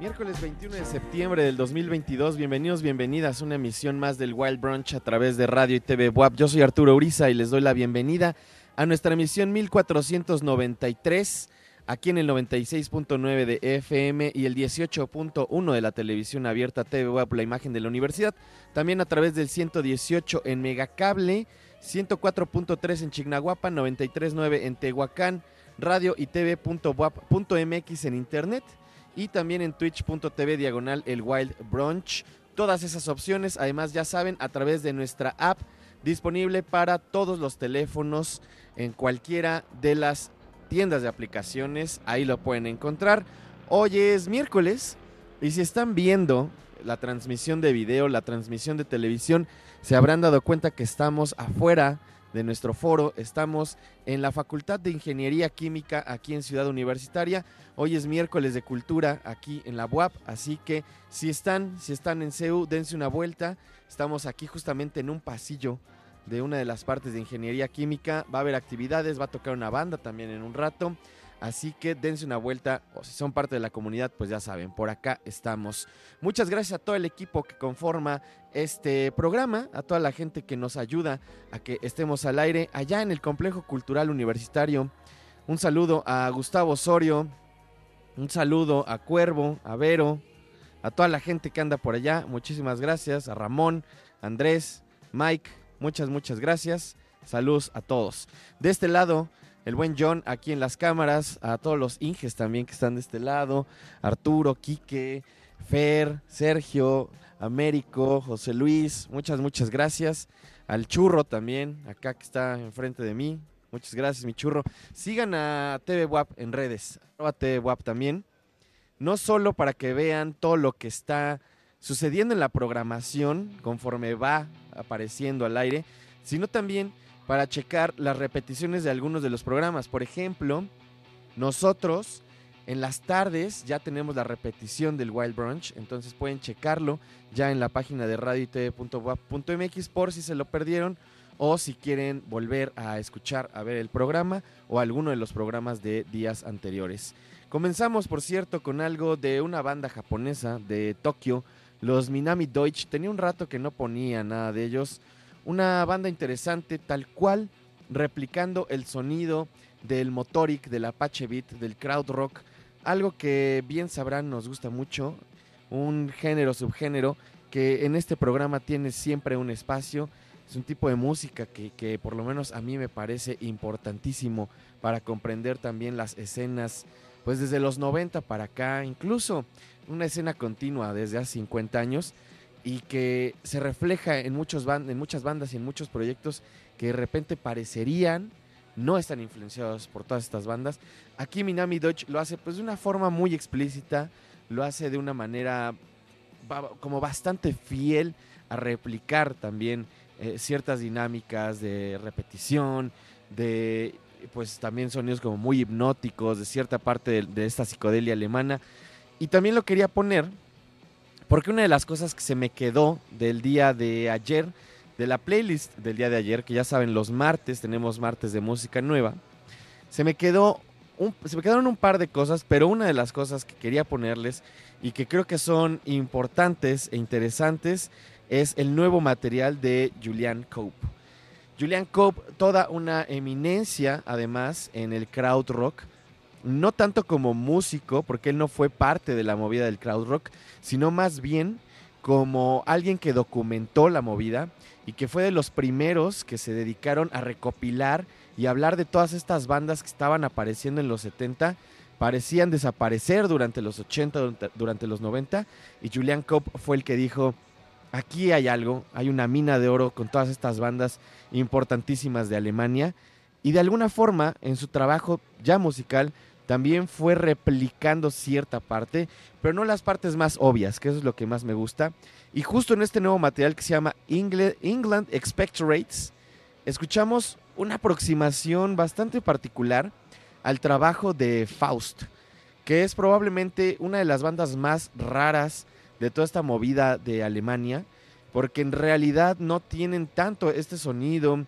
Miércoles 21 de septiembre del 2022, bienvenidos, bienvenidas a una emisión más del Wild Brunch a través de radio y TV WAP. Yo soy Arturo Uriza y les doy la bienvenida a nuestra emisión 1493, aquí en el 96.9 de FM y el 18.1 de la televisión abierta TV WAP, la imagen de la universidad. También a través del 118 en Megacable, 104.3 en Chignahuapan, 93.9 en Tehuacán, radio y TV.wap.mx en internet y también en twitch.tv diagonal el Wild Brunch. Todas esas opciones, además ya saben, a través de nuestra app disponible para todos los teléfonos en cualquiera de las tiendas de aplicaciones. Ahí lo pueden encontrar. Hoy es miércoles y si están viendo la transmisión de video, la transmisión de televisión, se habrán dado cuenta que estamos afuera de nuestro foro. Estamos en la Facultad de Ingeniería Química aquí en Ciudad Universitaria. Hoy es miércoles de cultura aquí en la UAP, así que si están, si están en CEU, dense una vuelta. Estamos aquí justamente en un pasillo de una de las partes de Ingeniería Química. Va a haber actividades, va a tocar una banda también en un rato. Así que dense una vuelta o si son parte de la comunidad, pues ya saben, por acá estamos. Muchas gracias a todo el equipo que conforma este programa, a toda la gente que nos ayuda a que estemos al aire allá en el Complejo Cultural Universitario. Un saludo a Gustavo Osorio, un saludo a Cuervo, a Vero, a toda la gente que anda por allá. Muchísimas gracias, a Ramón, Andrés, Mike, muchas, muchas gracias. Saludos a todos. De este lado el buen John aquí en las cámaras, a todos los Inges también que están de este lado, Arturo, Quique, Fer, Sergio, Américo, José Luis, muchas, muchas gracias. Al churro también, acá que está enfrente de mí. Muchas gracias, mi churro. Sigan a TV WAP en redes, a TV WAP también. No solo para que vean todo lo que está sucediendo en la programación conforme va apareciendo al aire, sino también para checar las repeticiones de algunos de los programas. Por ejemplo, nosotros en las tardes ya tenemos la repetición del Wild Brunch, entonces pueden checarlo ya en la página de radio.tv.wap.mx por si se lo perdieron o si quieren volver a escuchar, a ver el programa o alguno de los programas de días anteriores. Comenzamos, por cierto, con algo de una banda japonesa de Tokio, los Minami Deutsch. Tenía un rato que no ponía nada de ellos. Una banda interesante, tal cual, replicando el sonido del Motoric, del Apache Beat, del Crowd Rock, algo que bien sabrán nos gusta mucho, un género, subgénero, que en este programa tiene siempre un espacio. Es un tipo de música que, que, por lo menos a mí me parece importantísimo para comprender también las escenas, pues desde los 90 para acá, incluso una escena continua desde hace 50 años y que se refleja en, muchos en muchas bandas y en muchos proyectos que de repente parecerían no están influenciados por todas estas bandas. Aquí Minami Dodge lo hace pues de una forma muy explícita, lo hace de una manera como bastante fiel a replicar también eh, ciertas dinámicas de repetición, de pues también sonidos como muy hipnóticos, de cierta parte de esta psicodelia alemana. Y también lo quería poner porque una de las cosas que se me quedó del día de ayer, de la playlist del día de ayer, que ya saben, los martes tenemos martes de música nueva, se me quedó se me quedaron un par de cosas, pero una de las cosas que quería ponerles y que creo que son importantes e interesantes es el nuevo material de Julian Cope. Julian Cope, toda una eminencia además en el crowd rock, no tanto como músico, porque él no fue parte de la movida del crowd rock, sino más bien como alguien que documentó la movida y que fue de los primeros que se dedicaron a recopilar y hablar de todas estas bandas que estaban apareciendo en los 70, parecían desaparecer durante los 80, durante los 90, y Julian Cope fue el que dijo, aquí hay algo, hay una mina de oro con todas estas bandas importantísimas de Alemania, y de alguna forma en su trabajo ya musical también fue replicando cierta parte, pero no las partes más obvias, que eso es lo que más me gusta. Y justo en este nuevo material que se llama England Expectorates, escuchamos una aproximación bastante particular al trabajo de Faust, que es probablemente una de las bandas más raras de toda esta movida de Alemania, porque en realidad no tienen tanto este sonido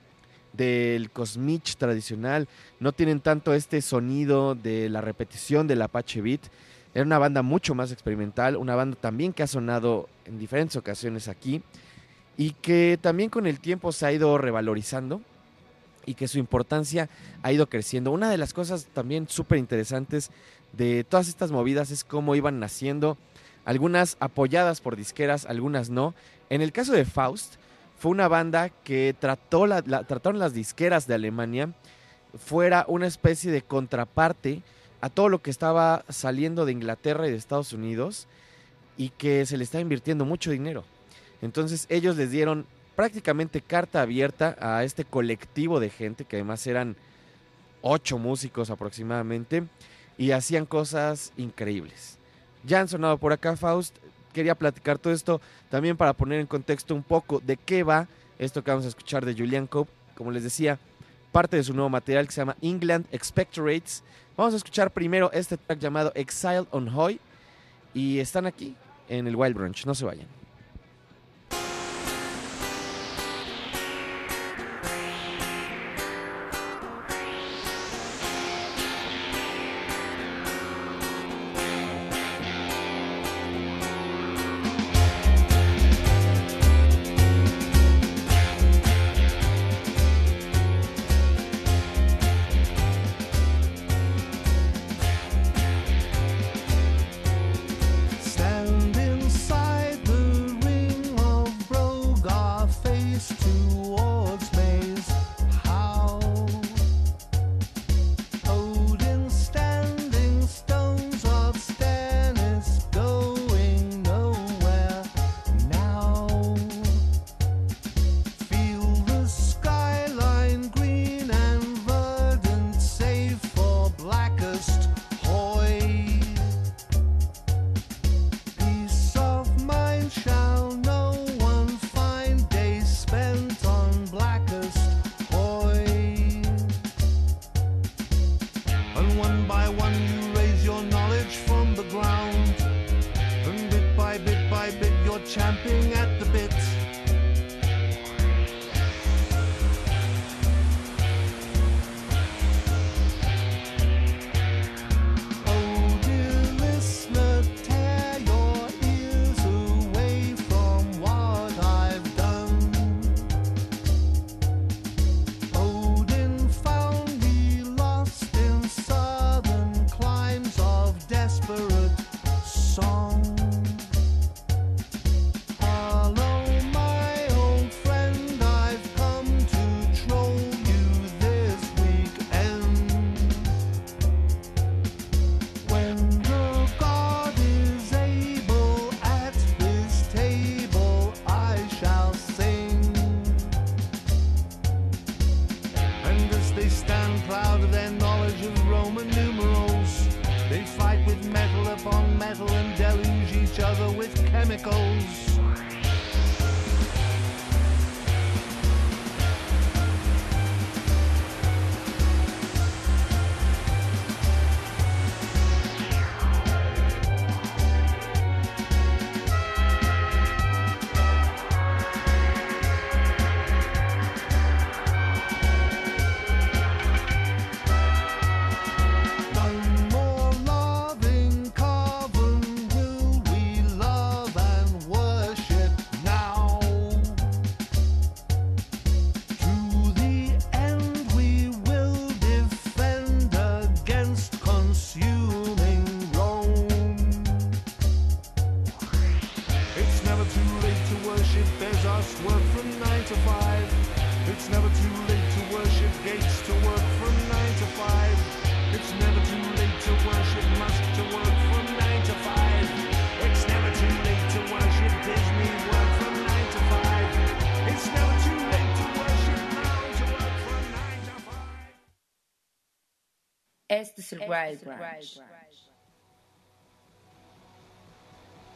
del Cosmich tradicional, no tienen tanto este sonido de la repetición del Apache Beat. Era una banda mucho más experimental, una banda también que ha sonado en diferentes ocasiones aquí y que también con el tiempo se ha ido revalorizando y que su importancia ha ido creciendo. Una de las cosas también súper interesantes de todas estas movidas es cómo iban naciendo, algunas apoyadas por disqueras, algunas no. En el caso de Faust, fue una banda que trató trataron las disqueras de Alemania fuera una especie de contraparte a todo lo que estaba saliendo de Inglaterra y de Estados Unidos y que se le está invirtiendo mucho dinero. Entonces ellos les dieron prácticamente carta abierta a este colectivo de gente, que además eran ocho músicos aproximadamente, y hacían cosas increíbles. Ya han sonado por acá, Faust, quería platicar todo esto también para poner en contexto un poco de qué va esto que vamos a escuchar de Julian Cope. Como les decía, parte de su nuevo material que se llama England Expectorates. Vamos a escuchar primero este track llamado Exile on Hoy y están aquí en el Wild Brunch. No se vayan.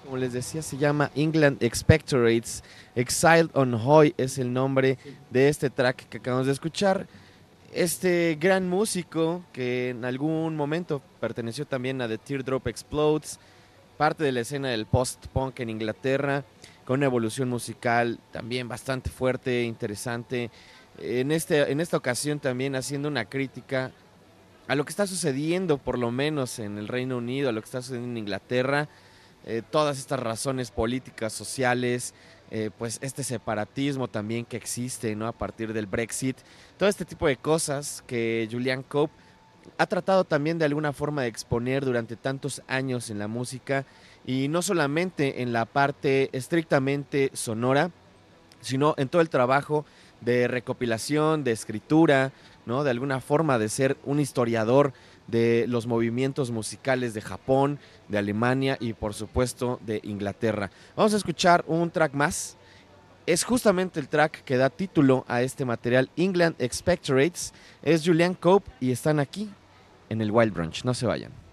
Como les decía, se llama England Expectorates. Exiled on Hoy es el nombre de este track que acabamos de escuchar. Este gran músico que en algún momento perteneció también a The Teardrop Explodes, parte de la escena del post-punk en Inglaterra, con una evolución musical también bastante fuerte, interesante, en, este, en esta ocasión también haciendo una crítica a lo que está sucediendo, por lo menos en el Reino Unido, a lo que está sucediendo en Inglaterra, eh, todas estas razones políticas, sociales, eh, pues este separatismo también que existe, ¿no? A partir del Brexit, todo este tipo de cosas que Julian Cope ha tratado también de alguna forma de exponer durante tantos años en la música y no solamente en la parte estrictamente sonora, sino en todo el trabajo de recopilación, de escritura, ¿no? De alguna forma de ser un historiador de los movimientos musicales de Japón, de Alemania y por supuesto de Inglaterra. Vamos a escuchar un track más. Es justamente el track que da título a este material, England Expectorates. Es Julian Cope y están aquí en el Wild Brunch. No se vayan.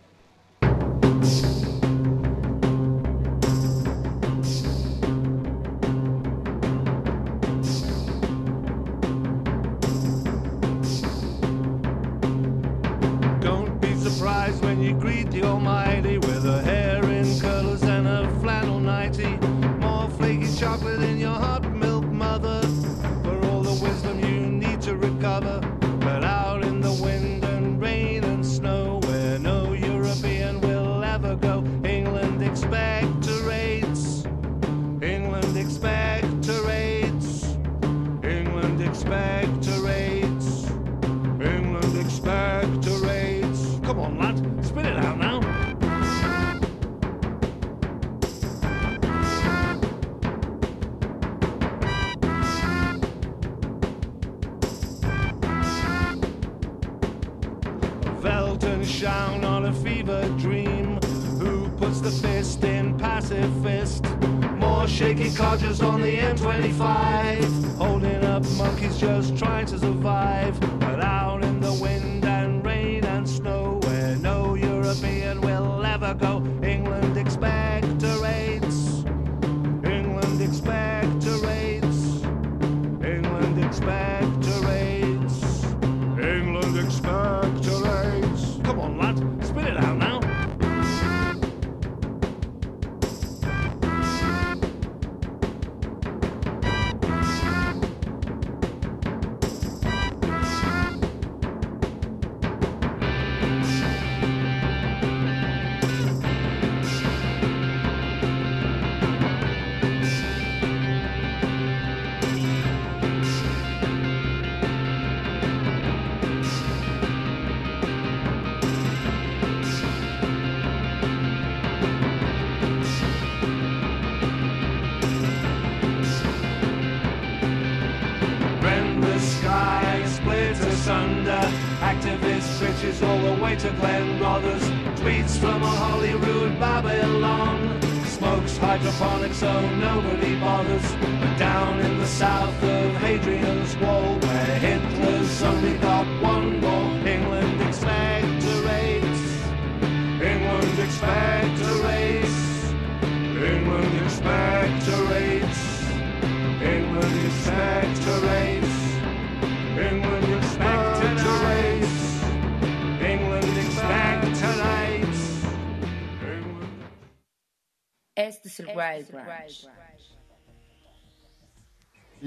Codgers on the M25, holding up monkeys just trying to survive. But out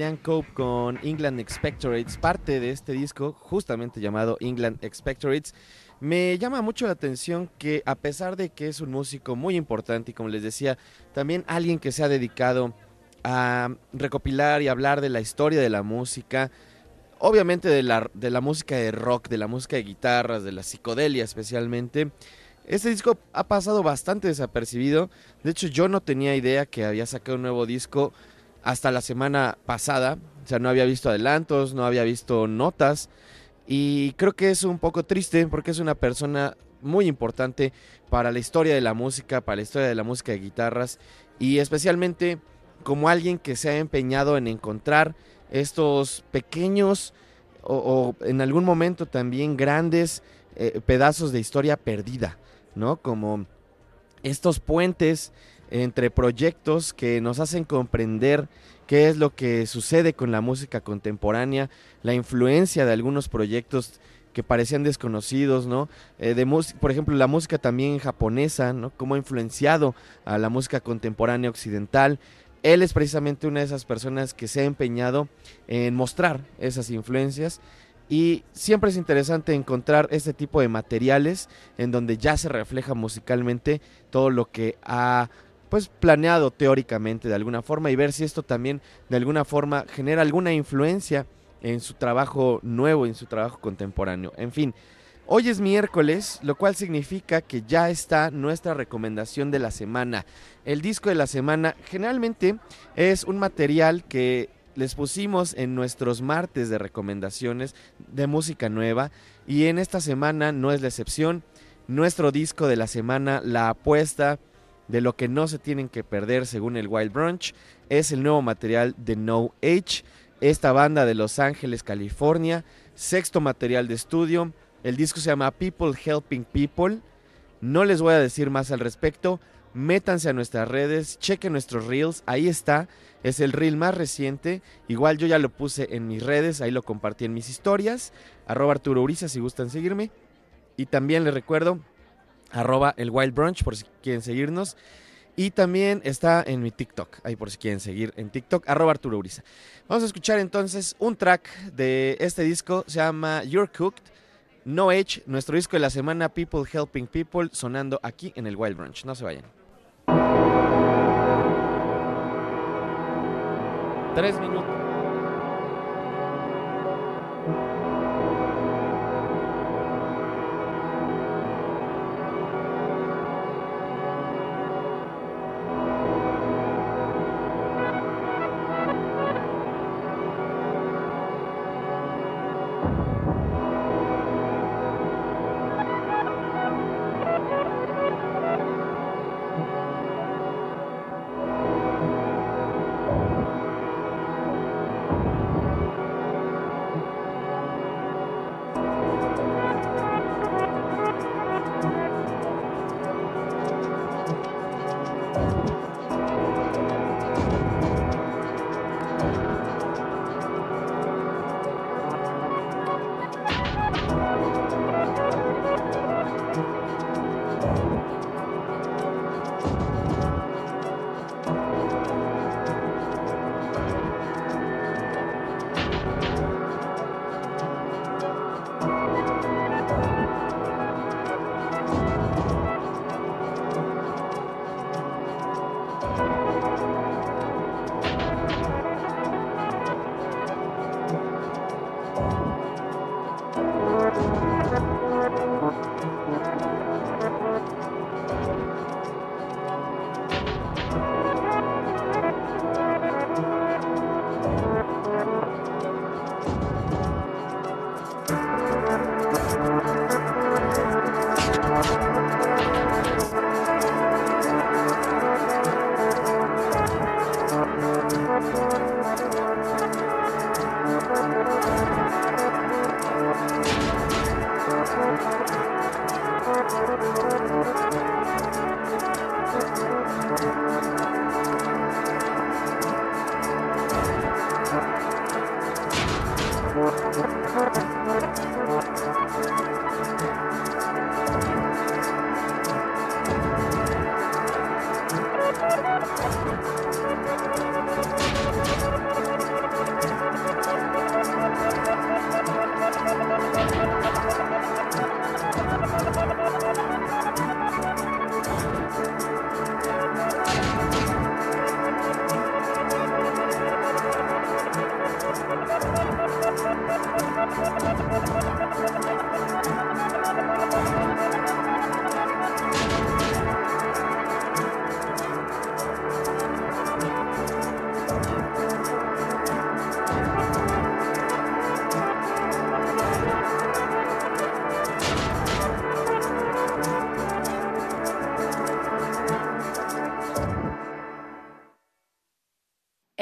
Julian Cope con England Expectorates, parte de este disco justamente llamado England Expectorates. Me llama mucho la atención que a pesar de que es un músico muy importante y como les decía, también alguien que se ha dedicado a recopilar y hablar de la historia de la música, obviamente de la, de la música de rock, de la música de guitarras, de la psicodelia especialmente. Este disco ha pasado bastante desapercibido. De hecho, yo no tenía idea que había sacado un nuevo disco hasta la semana pasada. O sea, no había visto adelantos, no había visto notas. Y creo que es un poco triste porque es una persona muy importante para la historia de la música, para la historia de la música de guitarras. Y especialmente como alguien que se ha empeñado en encontrar estos pequeños o, en algún momento también grandes eh, pedazos de historia perdida, ¿no? Como estos puentes entre proyectos que nos hacen comprender qué es lo que sucede con la música contemporánea, la influencia de algunos proyectos que parecían desconocidos, ¿no? Eh, por ejemplo, la música también japonesa, ¿no? Cómo ha influenciado a la música contemporánea occidental él es precisamente una de esas personas que se ha empeñado en mostrar esas influencias y siempre es interesante encontrar este tipo de materiales en donde ya se refleja musicalmente todo lo que ha pues planeado teóricamente de alguna forma y ver si esto también de alguna forma genera alguna influencia en su trabajo nuevo, en su trabajo contemporáneo. En fin, hoy es miércoles, lo cual significa que ya está nuestra recomendación de la semana. El disco de la semana generalmente es un material que les pusimos en nuestros martes de recomendaciones de música nueva y en esta semana no es la excepción. Nuestro disco de la semana, la apuesta de lo que no se tienen que perder según el Wild Brunch, es el nuevo material de No Age, esta banda de Los Ángeles, California, sexto material de estudio. El disco se llama People Helping People. No les voy a decir más al respecto. Métanse a nuestras redes, chequen nuestros reels, ahí está. Es el reel más reciente. Igual yo ya lo puse en mis redes, ahí lo compartí en mis historias. Arroba Arturo Uriza si gustan seguirme. Y también les recuerdo, arroba el Wild Brunch por si quieren seguirnos. Y también está en mi TikTok, ahí por si quieren seguir en TikTok, arroba Arturo Uriza. Vamos a escuchar entonces un track de este disco, se llama You're Cooked, No Age, nuestro disco de la semana, People Helping People, sonando aquí en el Wild Brunch. No se vayan. Tres minutos.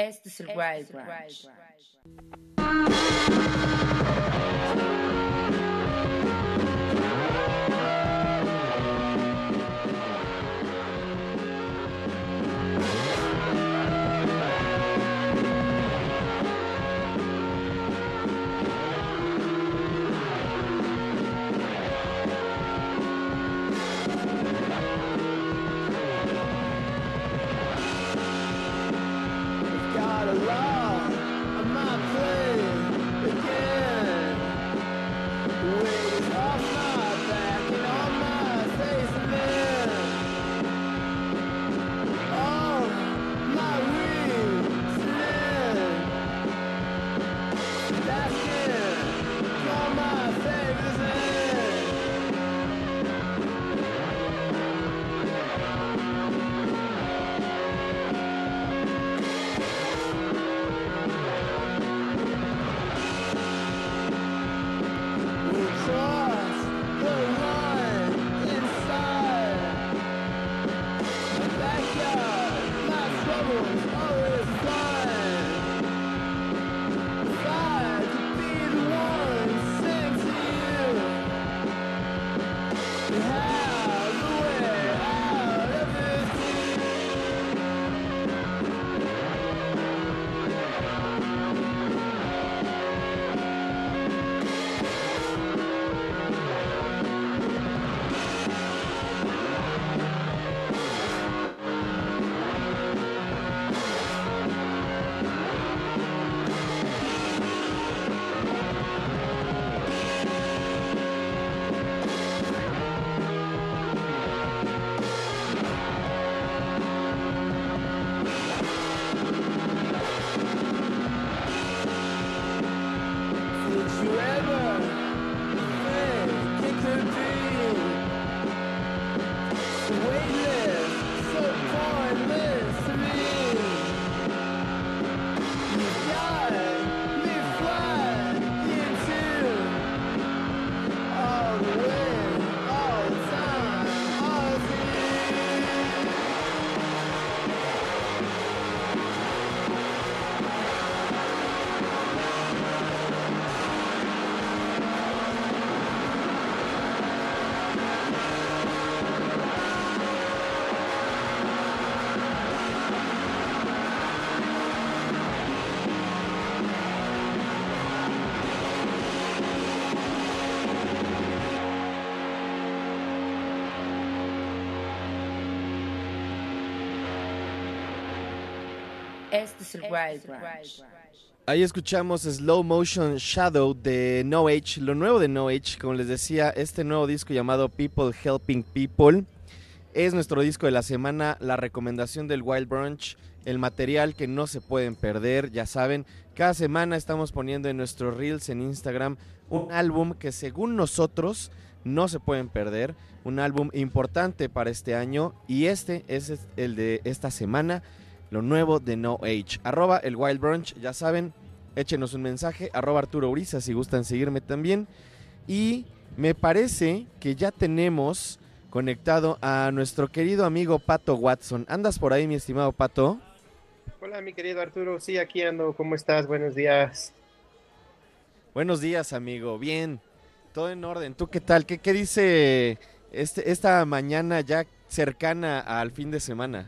Este es Este es el Wild Branch. Ahí escuchamos Slow Motion Shadow de No Age, lo nuevo de No Age, como les decía, este nuevo disco llamado People Helping People es nuestro disco de la semana, la recomendación del Wild Brunch, el material que no se pueden perder, ya saben, cada semana estamos poniendo en nuestros reels en Instagram un álbum que según nosotros no se pueden perder, un álbum importante para este año. Y este es el de esta semana lo nuevo de No Age. Arroba el Wild Brunch, ya saben, échenos un mensaje. Arroba Arturo Uriza si gustan seguirme también. Y me parece que ya tenemos conectado a nuestro querido amigo Pato Watson. ¿Andas por ahí, mi estimado Pato? Hola, mi querido Arturo. Sí, aquí ando. ¿Cómo estás? Buenos días. Buenos días, amigo. Bien, todo en orden. ¿Tú qué tal? ¿Qué, qué dice este, esta mañana ya cercana al fin de semana?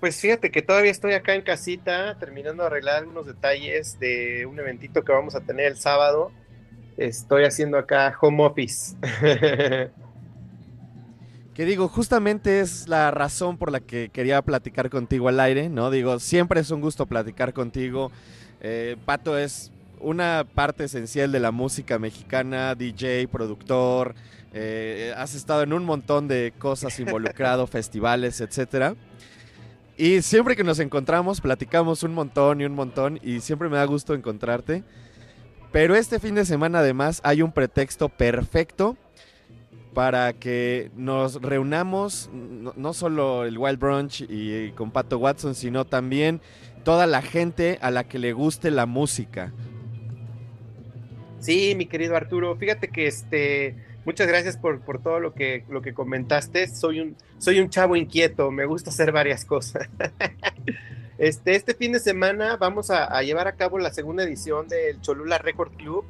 Pues fíjate que todavía estoy acá en casita terminando de arreglar algunos detalles de un eventito que vamos a tener el sábado. Estoy haciendo acá home office. que digo, justamente es la razón por la que quería platicar contigo al aire, ¿no? Digo, siempre es un gusto platicar contigo. Eh, Pato es una parte esencial de la música mexicana, DJ, productor, eh, has estado en un montón de cosas involucrado, festivales, etcétera. Y siempre que nos encontramos, platicamos un montón y un montón y siempre me da gusto encontrarte. Pero este fin de semana además hay un pretexto perfecto para que nos reunamos, no, solo el Wild Brunch y, y con Pato Watson, sino también toda la gente a la que le guste la música. Sí, mi querido Arturo, fíjate que este Muchas gracias por, por todo lo que, lo que comentaste. Soy un, soy un chavo inquieto, me gusta hacer varias cosas. este, este fin de semana vamos a, llevar a cabo la segunda edición del Cholula Record Club.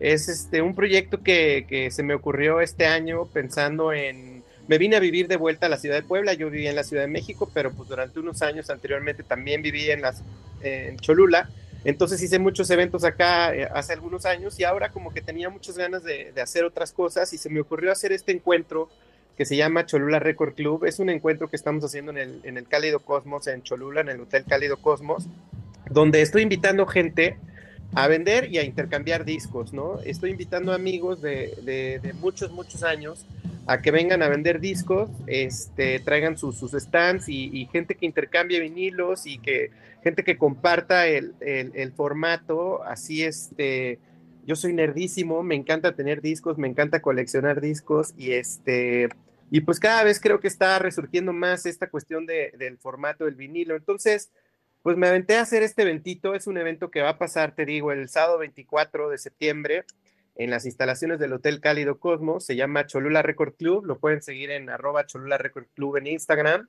Es este, un proyecto que, que se me ocurrió este año pensando en... Me vine a vivir de vuelta a la ciudad de Puebla, yo vivía en la Ciudad de México, pero pues durante unos años anteriormente también viví en, las, en Cholula entonces hice muchos eventos acá eh, hace algunos años y ahora como que tenía muchas ganas de, hacer otras cosas y se me ocurrió hacer este encuentro que se llama Cholula Record Club. Es un encuentro que estamos haciendo en el, en el Cálido Cosmos, en Cholula, en el Hotel Cálido Cosmos, donde estoy invitando gente a vender y a intercambiar discos, ¿no? Estoy invitando amigos de, de, muchos, muchos años a que vengan a vender discos, este, traigan sus, sus stands y, gente que intercambie vinilos y que gente que comparta el, el, formato, así este, yo soy nerdísimo, me encanta tener discos, me encanta coleccionar discos y este, y pues cada vez creo que está resurgiendo más esta cuestión de, del formato del vinilo, entonces, pues me aventé a hacer este eventito, es un evento que va a pasar, te digo, el sábado 24 de septiembre en las instalaciones del Hotel Cálido Cosmos, se llama Cholula Record Club, lo pueden seguir en arroba Cholula Record Club en Instagram,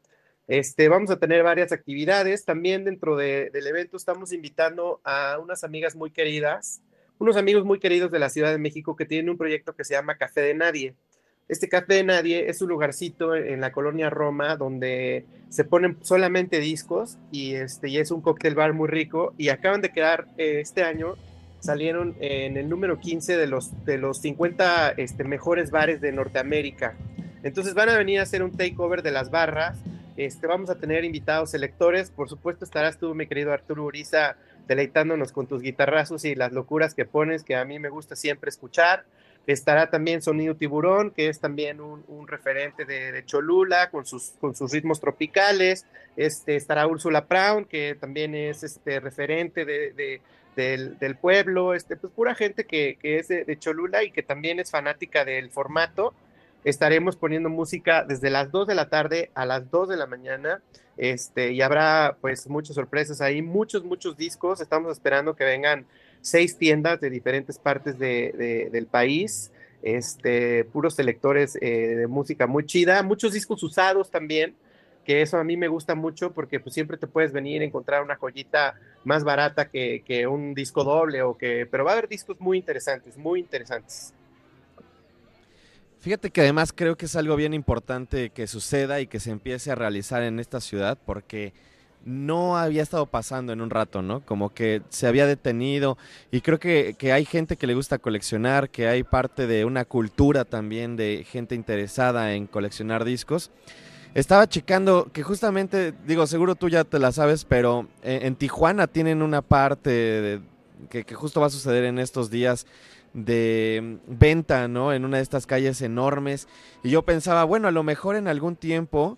este, vamos a tener varias actividades. También dentro del evento estamos invitando a unas amigas muy queridas, unos amigos muy queridos de la Ciudad de México que tienen un proyecto que se llama Café de Nadie. Este Café de Nadie es un lugarcito en la colonia Roma donde se ponen solamente discos y, este, y es un cóctel bar muy rico y acaban de quedar eh, este año, salieron en el número 15 de los, de los 50 este, mejores bares de Norteamérica. Entonces van a venir a hacer un takeover de las barras este, vamos a tener invitados selectores. Por supuesto, estarás tú, mi querido Arturo Uriza, deleitándonos con tus guitarrazos y las locuras que pones, que a mí me gusta siempre escuchar. Estará también Sonido Tiburón, que es también un, referente de, Cholula, con sus, con sus ritmos tropicales. Este, estará Úrsula Brown, que también es este, referente de, del, pueblo. Este, pues pura gente que, que es de Cholula y que también es fanática del formato estaremos poniendo música desde las 2 de la tarde a las 2 de la mañana. Este, y habrá pues muchas sorpresas ahí, muchos, muchos discos. Estamos esperando que vengan seis tiendas de diferentes partes de, del país. Este, puros selectores eh, de música muy chida, muchos discos usados también, que eso a mí me gusta mucho porque pues siempre te puedes venir a encontrar una joyita más barata que, que un disco doble o que, pero va a haber discos muy interesantes, muy interesantes. Fíjate que además creo que es algo bien importante que suceda y que se empiece a realizar en esta ciudad porque no había estado pasando en un rato, ¿no? Como que se había detenido y creo que, que, hay gente que le gusta coleccionar, que hay parte de una cultura también de gente interesada en coleccionar discos. estaba checando que justamente, digo, seguro tú ya te la sabes, pero en, en Tijuana tienen una parte que, que justo va a suceder en estos días de mm, venta, ¿no? En una de estas calles enormes. Y yo pensaba, bueno, a lo mejor en algún tiempo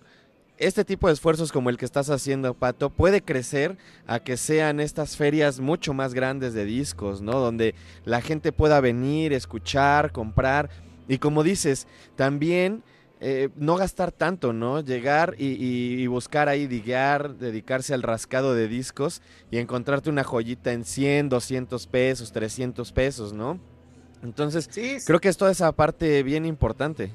este tipo de esfuerzos como el que estás haciendo, Pato, puede crecer a que sean estas ferias mucho más grandes de discos, ¿no? Donde la gente pueda venir, escuchar, comprar. Y como dices, también eh, no gastar tanto, ¿no? Llegar y, y- y buscar ahí, diguear, dedicarse al rascado de discos y encontrarte una joyita en 100, 200 pesos, 300 pesos, ¿no? Entonces, Sí, creo que es toda esa parte bien importante.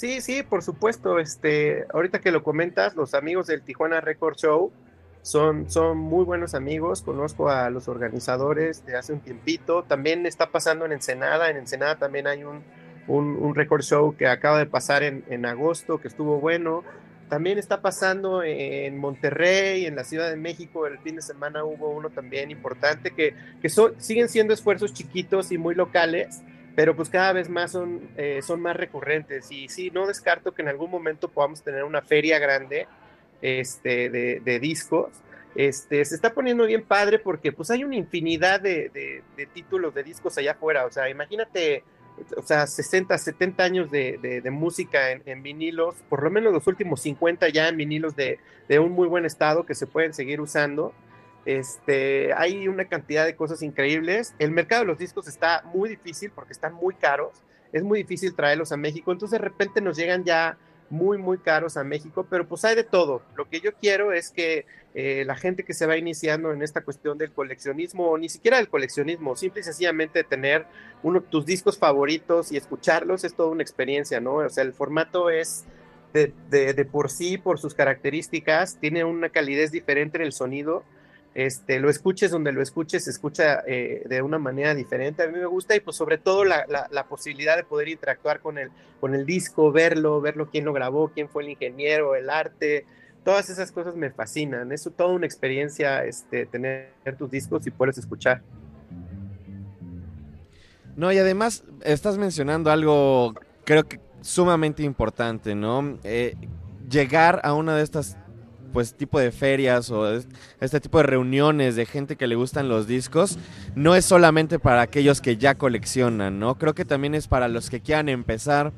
Sí, sí, por supuesto. Este, ahorita que lo comentas, los amigos del Tijuana Record Show son, son muy buenos amigos. Conozco a los organizadores de hace un tiempito. También está pasando en Ensenada. En Ensenada también hay un, un, record show que acaba de pasar en, en agosto, que estuvo bueno. También está pasando en Monterrey, en la Ciudad de México. El fin de semana hubo uno también importante, que, que son, siguen siendo esfuerzos chiquitos y muy locales, pero pues cada vez más son, eh, son más recurrentes y sí, no descarto que en algún momento podamos tener una feria grande este, de, de discos. Este, se está poniendo bien padre porque pues hay una infinidad de, de, de títulos de discos allá afuera, o sea, imagínate, o sea, 60, 70 años de, de, música en, en, vinilos, por lo menos los últimos 50 ya en vinilos de un muy buen estado que se pueden seguir usando. Este, hay una cantidad de cosas increíbles. El mercado de los discos está muy difícil porque están muy caros. Es muy difícil traerlos a México. Entonces de repente nos llegan ya muy, muy caros a México, pero pues hay de todo. Lo que yo quiero es que eh, la gente que se va iniciando en esta cuestión del coleccionismo, o ni siquiera del coleccionismo, simple y sencillamente tener uno tus discos favoritos y escucharlos es toda una experiencia, ¿no? O sea, el formato es de, de, de por sí, por sus características, tiene una calidez diferente en el sonido este, lo escuches donde lo escuches, se escucha eh, de una manera diferente. A mí me gusta y pues sobre todo la, posibilidad de poder interactuar con el, con el disco, verlo, verlo quién lo grabó, quién fue el ingeniero, el arte, todas esas cosas me fascinan. Es toda una experiencia este, tener tus discos y poderlos escuchar. No, y además estás mencionando algo creo que sumamente importante, ¿no? Eh, llegar a una de estas pues tipo de ferias o este tipo de reuniones de gente que le gustan los discos no es solamente para aquellos que ya coleccionan, ¿no? Creo que también es para los que quieran empezar,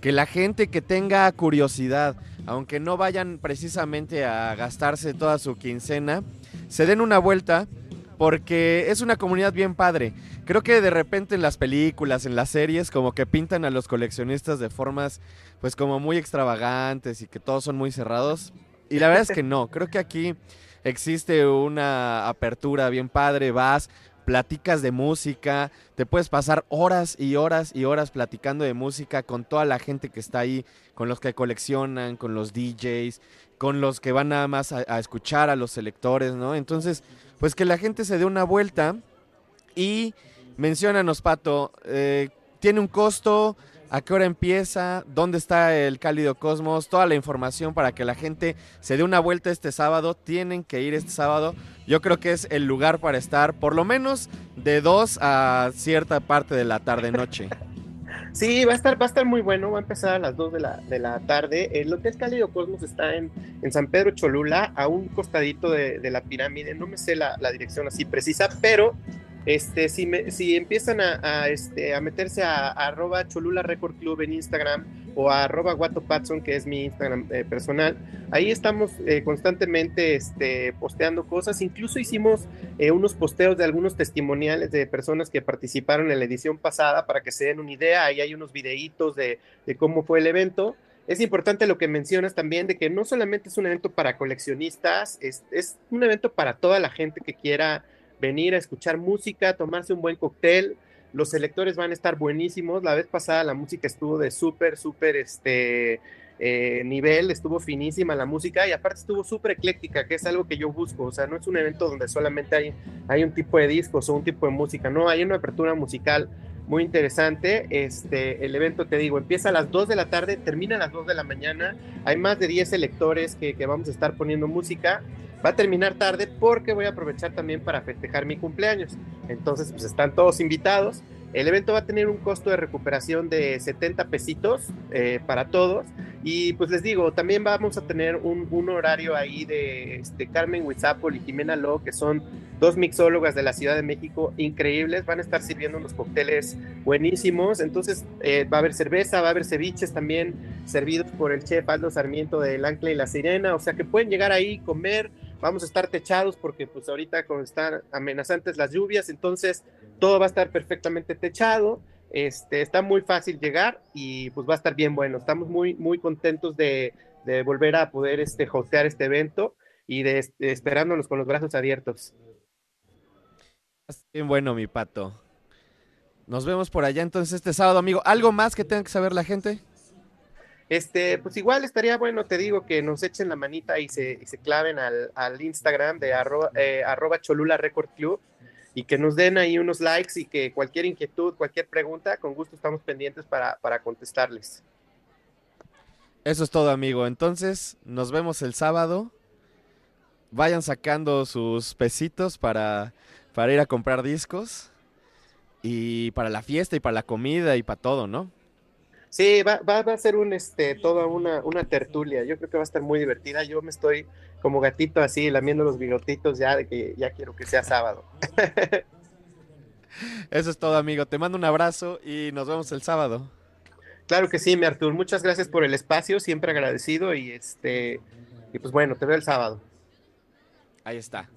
que la gente que tenga curiosidad, aunque no vayan precisamente a gastarse toda su quincena, se den una vuelta porque es una comunidad bien padre. Creo que de repente en las películas, en las series, como que pintan a los coleccionistas de formas pues como muy extravagantes y que todos son muy cerrados. Y la verdad es que no, creo que aquí existe una apertura bien padre, vas, platicas de música, te puedes pasar horas y horas y horas platicando de música con toda la gente que está ahí, con los que coleccionan, con los DJs, con los que van nada más a, escuchar a los selectores, ¿no? Entonces, pues que la gente se dé una vuelta y menciónanos, Pato, eh, tiene un costo, a qué hora empieza, dónde está el Cálido Cosmos, toda la información para que la gente se dé una vuelta este sábado. Tienen que ir este sábado. Yo creo que es el lugar para estar, por lo menos de 2 a cierta parte de la tarde-noche. Sí, va a estar, va a estar muy bueno, va a empezar a las 2 de la, de la tarde. El Hotel Cálido Cosmos está en, en San Pedro Cholula, a un costadito de, de la pirámide. No me sé la, la dirección así precisa, pero este, si, me, empiezan este, a meterse a, a, Cholula Record Club en Instagram o a arroba Guato Patson, que es mi Instagram eh, personal, ahí estamos eh, constantemente este, posteando cosas. Incluso hicimos eh, unos posteos de algunos testimoniales de personas que participaron en la edición pasada para que se den una idea. Ahí hay unos videitos de, cómo fue el evento. Es importante lo que mencionas también de que no solamente es un evento para coleccionistas, es un evento para toda la gente que quiera venir a escuchar música, tomarse un buen cóctel. Los selectores van a estar buenísimos. La vez pasada la música estuvo de súper, súper este, eh, nivel, estuvo finísima la música y aparte estuvo súper ecléctica, que es algo que yo busco. O sea, no es un evento donde solamente hay, hay un tipo de discos o un tipo de música, no, hay una apertura musical muy interesante. Este, el evento, te digo, empieza a las 2 de la tarde, termina a las 2 de la mañana. Hay más de 10 selectores que, que vamos a estar poniendo música va a terminar tarde porque voy a aprovechar también para festejar mi cumpleaños. Entonces, pues están todos invitados. El evento va a tener un costo de recuperación de 70 pesitos eh, para todos Y pues les digo, también vamos a tener un, horario ahí de este, Carmen Huizapol y Jimena Lo, que son dos mixólogas de la Ciudad de México increíbles. Van a estar sirviendo unos cócteles buenísimos. Entonces eh, va a haber cerveza, va a haber ceviches también servidos por el chef Aldo Sarmiento del Ancla y la Sirena. O sea que pueden llegar ahí, comer. Vamos a estar techados porque pues ahorita como están amenazantes las lluvias, entonces todo va a estar perfectamente techado. Este, está muy fácil llegar y pues va a estar bien bueno. Estamos muy, muy contentos de, de volver a poder este, hostear este evento y de, de esperándonos con los brazos abiertos. Bien bueno, mi pato. Nos vemos por allá entonces este sábado, amigo. ¿Algo más que tenga que saber la gente? Este, pues igual estaría bueno, te digo, que nos echen la manita y se, y se claven al, al, Instagram de arroba, eh, arroba Cholula Record Club y que nos den ahí unos likes y que cualquier inquietud, cualquier pregunta, con gusto estamos pendientes para, para contestarles. Eso es todo, amigo. Entonces, nos vemos el sábado. Vayan sacando sus pesitos para, para ir a comprar discos y para la fiesta y para la comida y para todo, ¿no? Sí, va, va, va, a ser un, este, toda una, una tertulia. Yo creo que va a estar muy divertida. Yo me estoy como gatito así, lamiendo los bigotitos ya de que ya quiero que sea sábado. Eso es todo, amigo. Te mando un abrazo y nos vemos el sábado. Claro que sí, mi Artur. Muchas gracias por el espacio, siempre agradecido y este y pues bueno, te veo el sábado. Ahí está.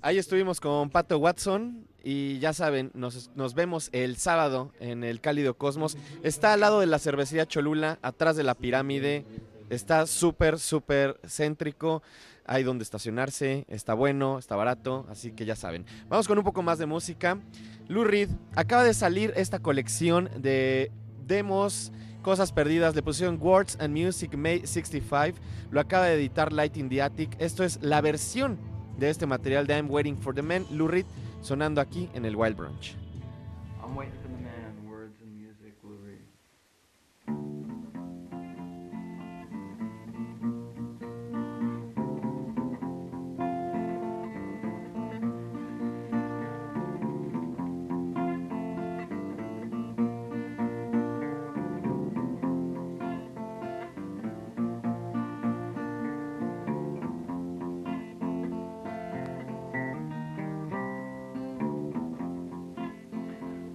Ahí estuvimos con Pato Watson y ya saben, nos, nos, vemos el sábado en el Cálido Cosmos. Está al lado de la cervecería Cholula, atrás de la pirámide. Está súper, súper céntrico. Hay donde estacionarse, está bueno, está barato, así que ya saben. Vamos con un poco más de música. Lou Reed, acaba de salir esta colección de demos, cosas perdidas. Le pusieron Words and Music May 65. Lo acaba de editar Light in the Attic. Esto es la versión de este material de I'm Waiting for the Man. Lou Reed sonando aquí en el Wild Brunch.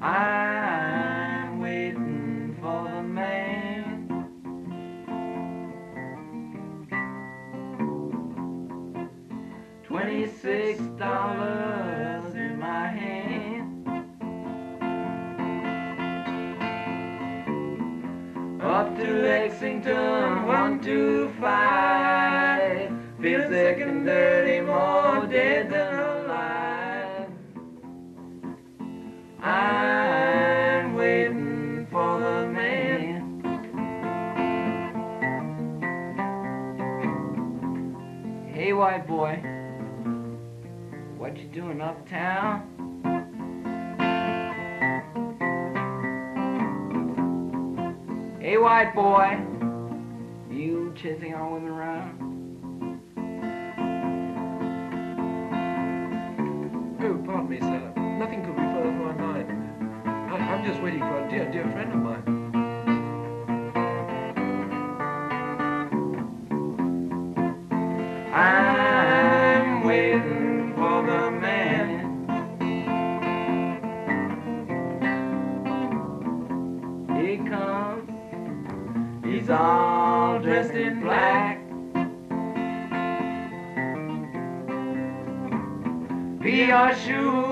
I'm waiting for the man. Twenty-six dollars in my hand. Up to Lexington, one, two, five. Feel sick and dirty, more dead than uptown? Hey, white boy, you chasing our women around? Oh, pardon me, sir. Nothing could be further from my mind. I, I'm just waiting for a dear, dear friend of mine. you.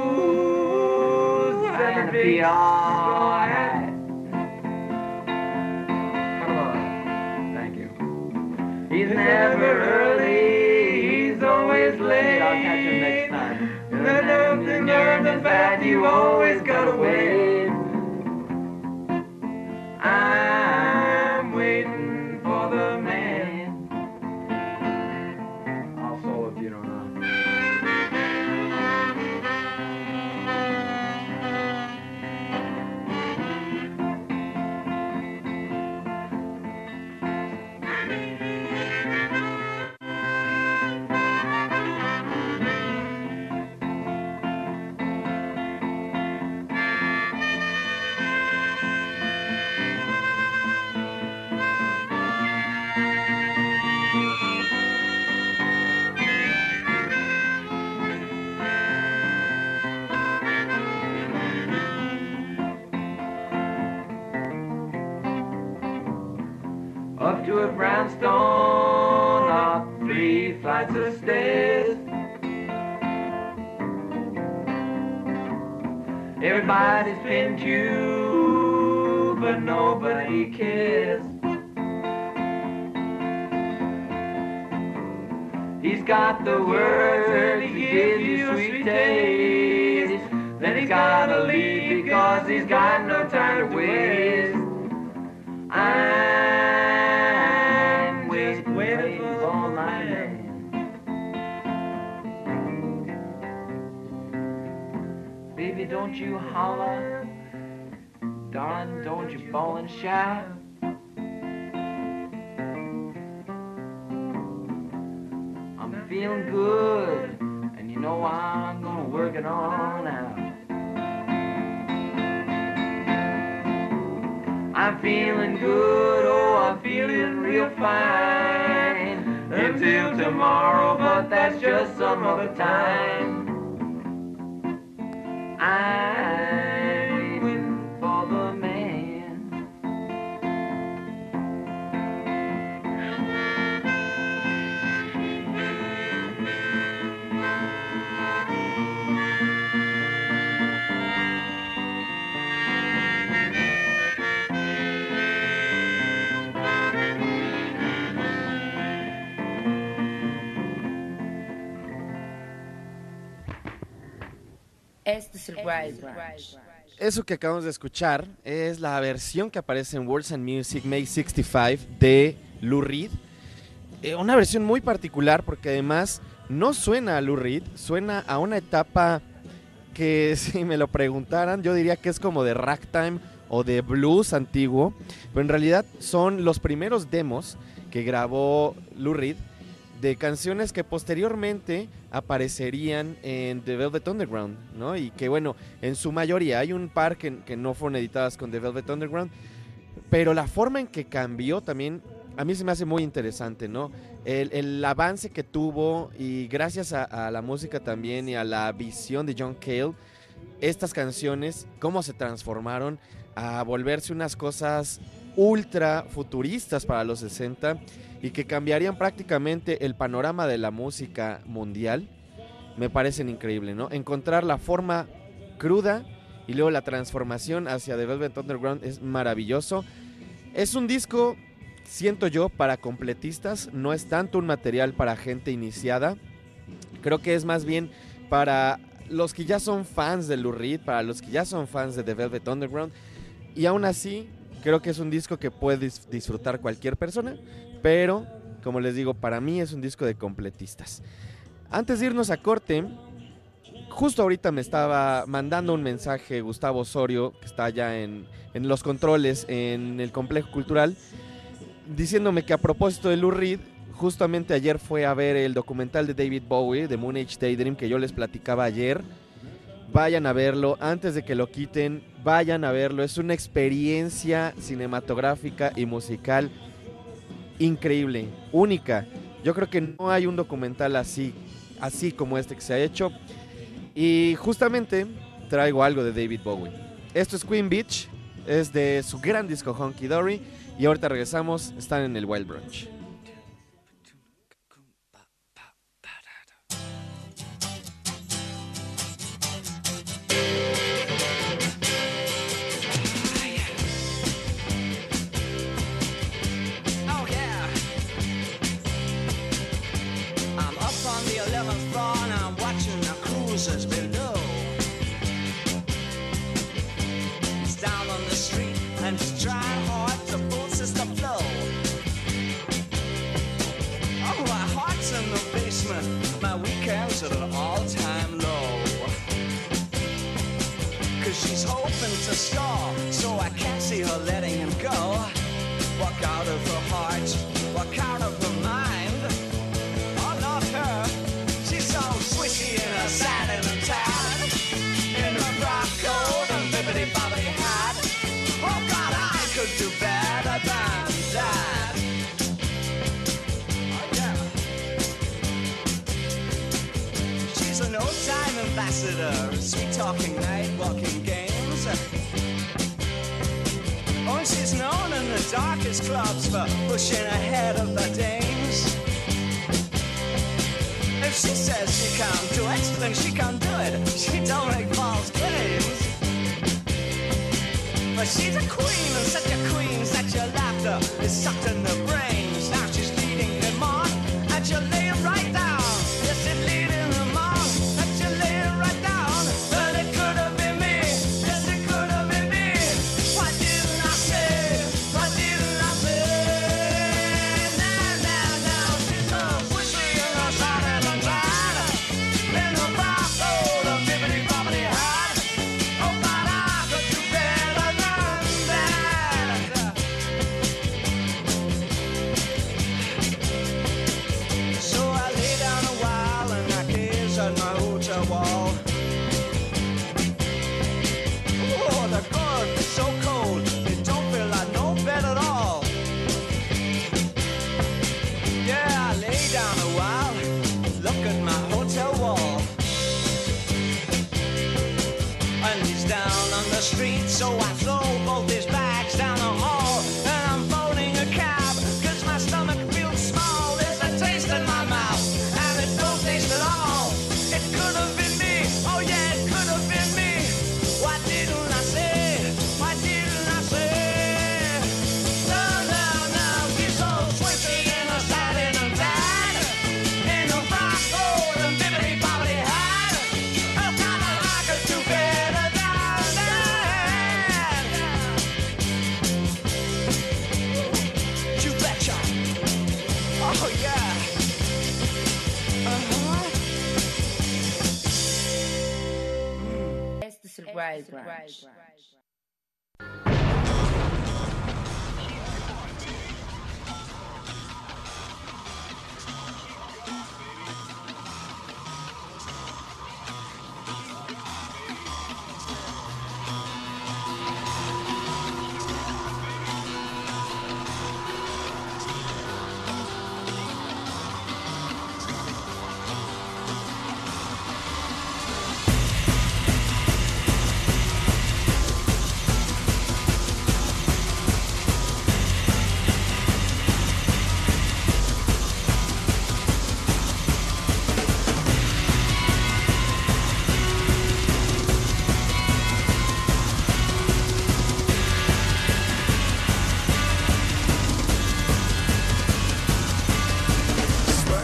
To a brownstone up three flights of stairs. Everybody's been to, but nobody cares. He's got the words to give you sweet taste. Then he's gotta leave because he's got no time to waste. I'm don't you holler. Darling, don't you bawl and shout. I'm feeling good, and you know I'm gonna work it on out. I'm feeling good, oh, I'm feeling real fine. Until tomorrow, but that's just some other time. I'm Este es el Wild Branch. Eso que acabamos de escuchar es la versión que aparece en Words and Music May 65 de Lou Reed. Eh, una versión muy particular porque además no suena a Lou Reed, suena a una etapa que si me lo preguntaran yo diría que es como de ragtime o de blues antiguo, pero en realidad son los primeros demos que grabó Lou Reed de canciones que posteriormente aparecerían en The Velvet Underground, ¿no? Y que bueno, en su mayoría hay un par que, que no fueron editadas con The Velvet Underground, pero la forma en que cambió también a mí se me hace muy interesante, ¿no? El, el avance que tuvo y gracias a, a la música también y a la visión de John Cale, estas canciones, cómo se transformaron a volverse unas cosas ultra futuristas para los 60 y que cambiarían prácticamente el panorama de la música mundial, me parecen increíble, ¿no? Encontrar la forma cruda y luego la transformación hacia The Velvet Underground es maravilloso. Es un disco, siento yo, para completistas, no es tanto un material para gente iniciada. Creo que es más bien para los que ya son fans de Lou para los que ya son fans de The Velvet Underground. Y aún así, creo que es un disco que puede dis- disfrutar cualquier persona, pero como les digo, para mí es un disco de completistas. Antes de irnos a corte, justo ahorita me estaba mandando un mensaje Gustavo Osorio, que está allá en, en los controles en el complejo cultural, diciéndome que a propósito de Lou Reed, justamente ayer fue a ver el documental de David Bowie, de Moon Age Daydream, que yo les platicaba ayer. Vayan a verlo, antes de que lo quiten, vayan a verlo. Es una experiencia cinematográfica y musical increíble, única. Yo creo que no hay un documental así, así como este que se ha hecho. Y justamente traigo algo de David Bowie. Esto es Queen Beach, es de su gran disco Honky Dory. Y ahorita regresamos, están en el Wild Brunch. darkest clubs for pushing ahead of the dames. If she says she can't do it, then she can't do it. She don't make false claims. But she's a queen, and such a queen, such a laughter is sucked in the brains. Now she's leading them on, and you're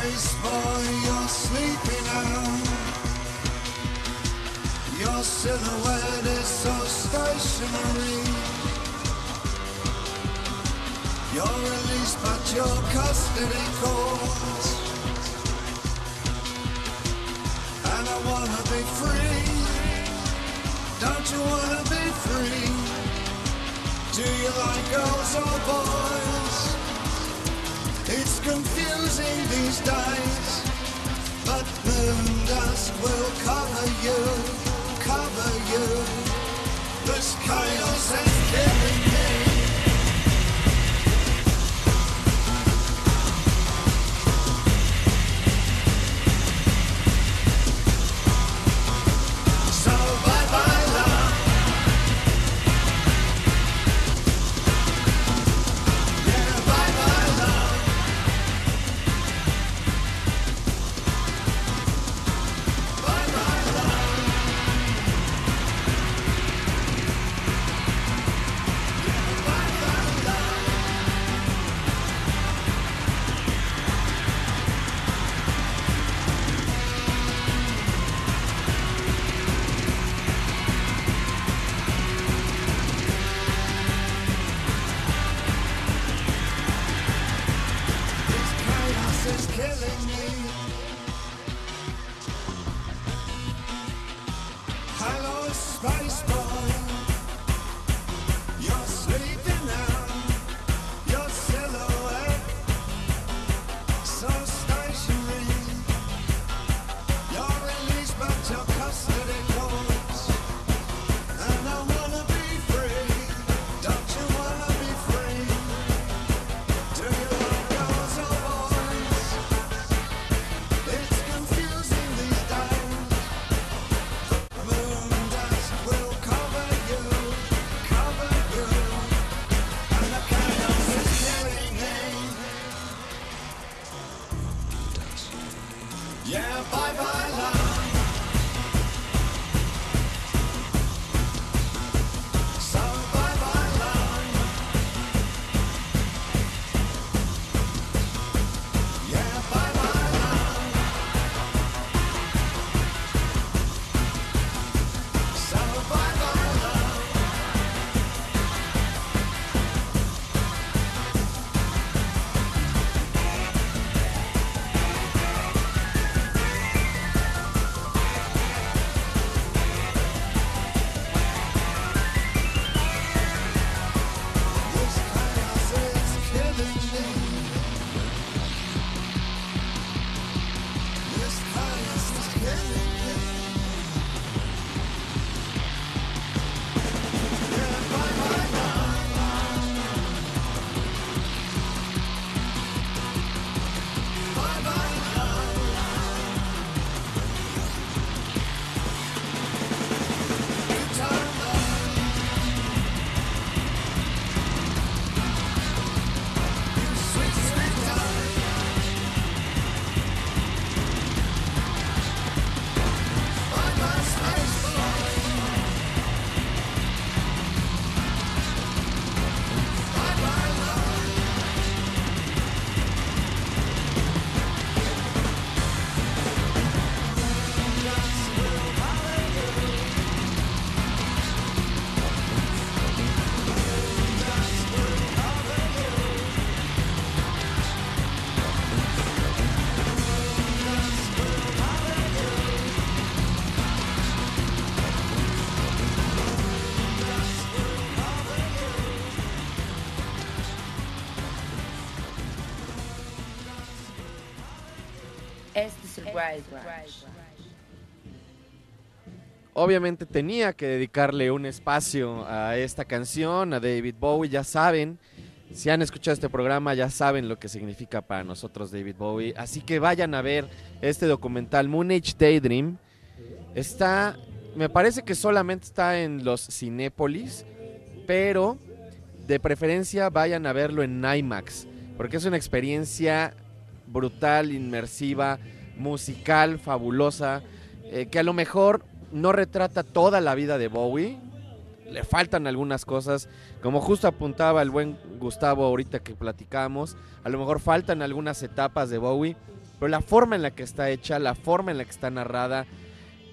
Boy, you're sleeping now. Your silhouette is so stationary. You're released, but your custody calls. And I wanna be free. Don't you wanna be free? Do you like girls or boys? It's confusing these days, but moon dust will cover you, cover you. This chaos has carried Obviamente tenía que dedicarle un espacio a esta canción, a David Bowie, ya saben. Si han escuchado este programa ya saben lo que significa para nosotros David Bowie. Así que vayan a ver este documental Moon Age Daydream. Está, me parece que solamente está en los Cinépolis, pero de preferencia vayan a verlo en IMAX, porque es una experiencia brutal, inmersiva, musical, fabulosa, eh, que a lo mejor no retrata toda la vida de Bowie. Le faltan algunas cosas, como justo apuntaba el buen Gustavo ahorita que platicamos, a lo mejor faltan algunas etapas de Bowie, pero la forma en la que está hecha, la forma en la que está narrada,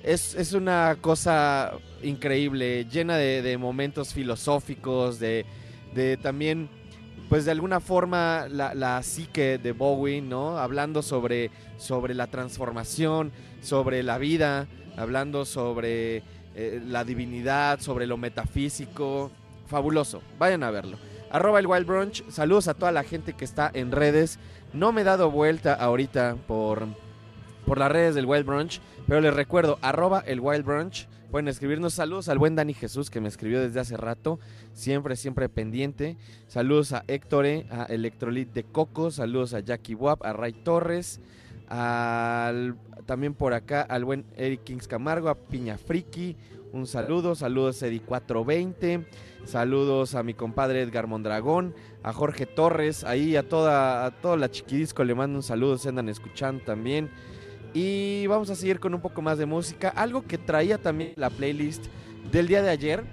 es, es una cosa increíble, llena de, de momentos filosóficos, de, de también, pues de alguna forma, la, psique de Bowie, ¿no? Hablando sobre, sobre la transformación, sobre la vida, hablando sobre eh, la divinidad, sobre lo metafísico. Fabuloso, vayan a verlo. Arroba el Wild Brunch, saludos a toda la gente que está en redes. No me he dado vuelta ahorita por, por las redes del Wild Brunch, pero les recuerdo, arroba el Wild Brunch. Pueden escribirnos saludos al buen Dani Jesús que me escribió desde hace rato, siempre, siempre pendiente. Saludos a Héctor, a Electrolit de Coco, saludos a Jackie Wap, a Ray Torres, al, también por acá al buen Eric Kings Camargo, a Piña Friki, un saludo, saludos a Eddie420, saludos a mi compadre Edgar Mondragón, a Jorge Torres, ahí a toda, a toda la chiquidisco le mando un saludo, se andan escuchando también. Y vamos a seguir con un poco más de música, algo que traía también la playlist del día de ayer,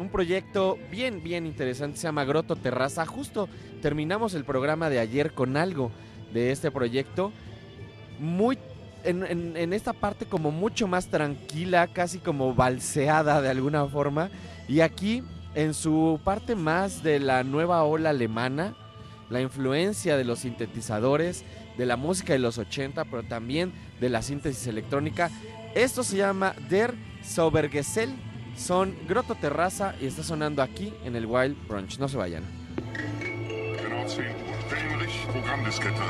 un proyecto bien, bien interesante, se llama Groto Terraza. Justo terminamos el programa de ayer con algo de este proyecto, muy en, en- esta parte como mucho más tranquila, casi como balseada de alguna forma. Y aquí, en su parte más de la nueva ola alemana, la influencia de los sintetizadores, de la música de los 80, pero también de la síntesis electrónica. Esto se llama Der Saubergesell, son Grotto Terraza y está sonando aquí en el Wild Brunch. No se vayan. Genau 10 Uhr. Fähnrich, Programmdiskette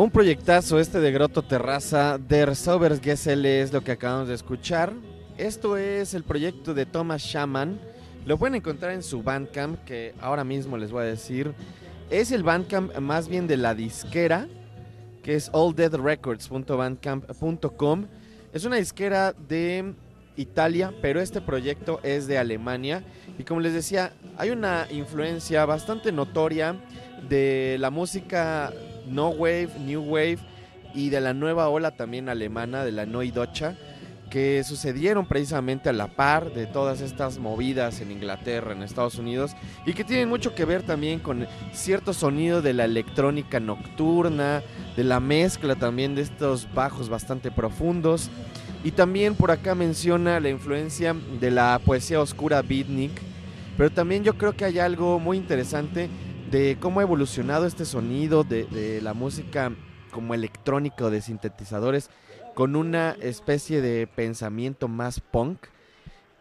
Un proyectazo este de Grotto Terraza, Der Saubergesell es lo que acabamos de escuchar. Esto es el proyecto de Thomas Shaman. Lo pueden encontrar en su Bandcamp, que ahora mismo les voy a decir. Es el Bandcamp más bien de la disquera, que es alldeadrecords.bandcamp.com. Es una disquera de Italia, pero este proyecto es de Alemania. Y como les decía, hay una influencia bastante notoria de la música no wave, new wave y de la nueva ola también alemana, de la Neue Deutsche, que sucedieron precisamente a la par de todas estas movidas en Inglaterra, en Estados Unidos, y que tienen mucho que ver también con cierto sonido de la electrónica nocturna, de la mezcla también de estos bajos bastante profundos. Y también por acá menciona la influencia de la poesía oscura beatnik, pero también yo creo que hay algo muy interesante de cómo ha evolucionado este sonido de, la música como electrónica o de sintetizadores con una especie de pensamiento más punk.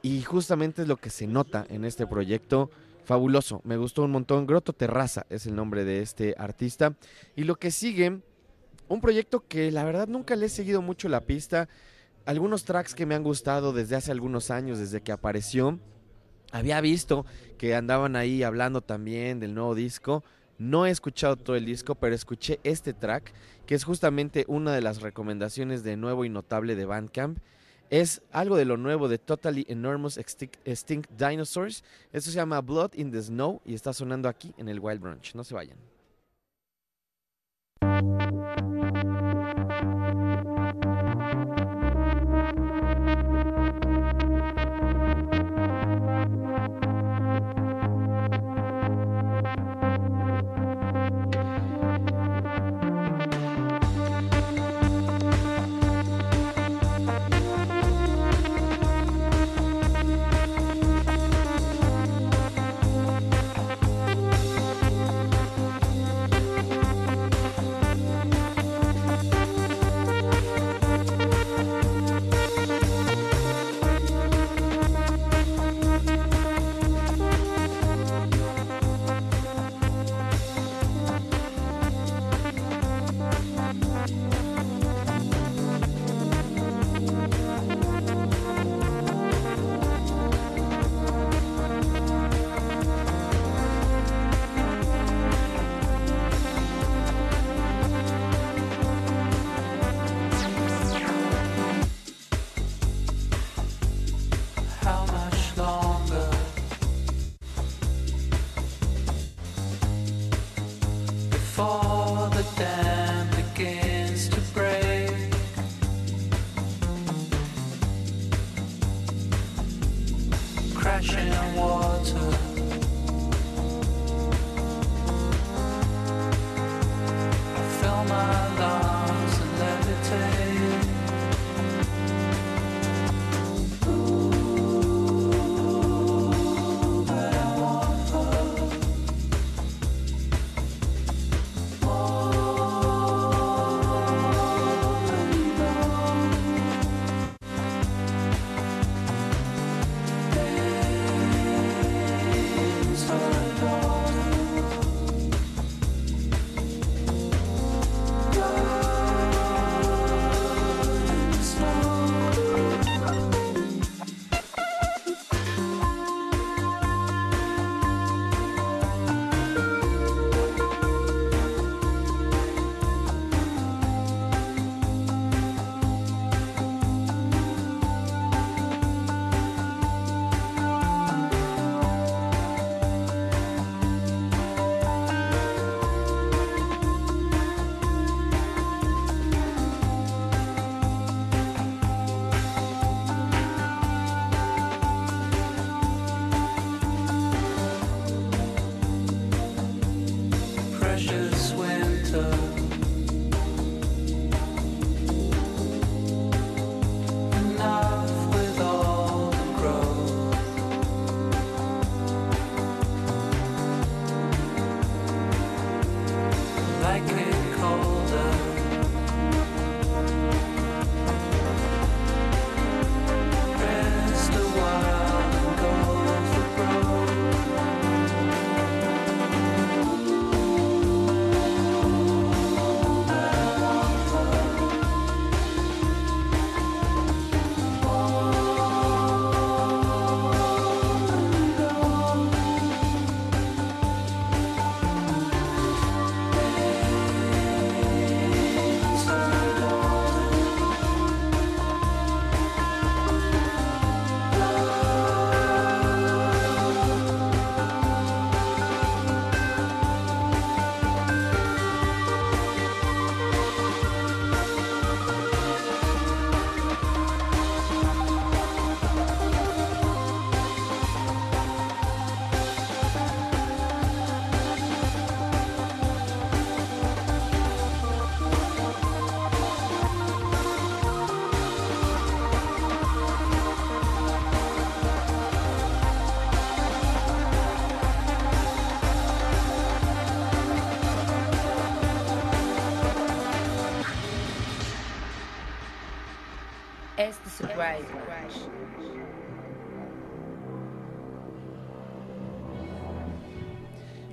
Y justamente es lo que se nota en este proyecto. Fabuloso, me gustó un montón, Grotto Terraza es el nombre de este artista. Y lo que sigue, un proyecto que la verdad nunca le he seguido mucho la pista, algunos tracks que me han gustado desde hace algunos años, desde que apareció, había visto que andaban ahí hablando también del nuevo disco. No he escuchado todo el disco, pero escuché este track, que es justamente una de las recomendaciones de nuevo y notable de Bandcamp. Es algo de lo nuevo de Totally Enormous Extinct, Dinosaurs. Esto se llama Blood in the Snow y está sonando aquí en el Wild Brunch. No se vayan.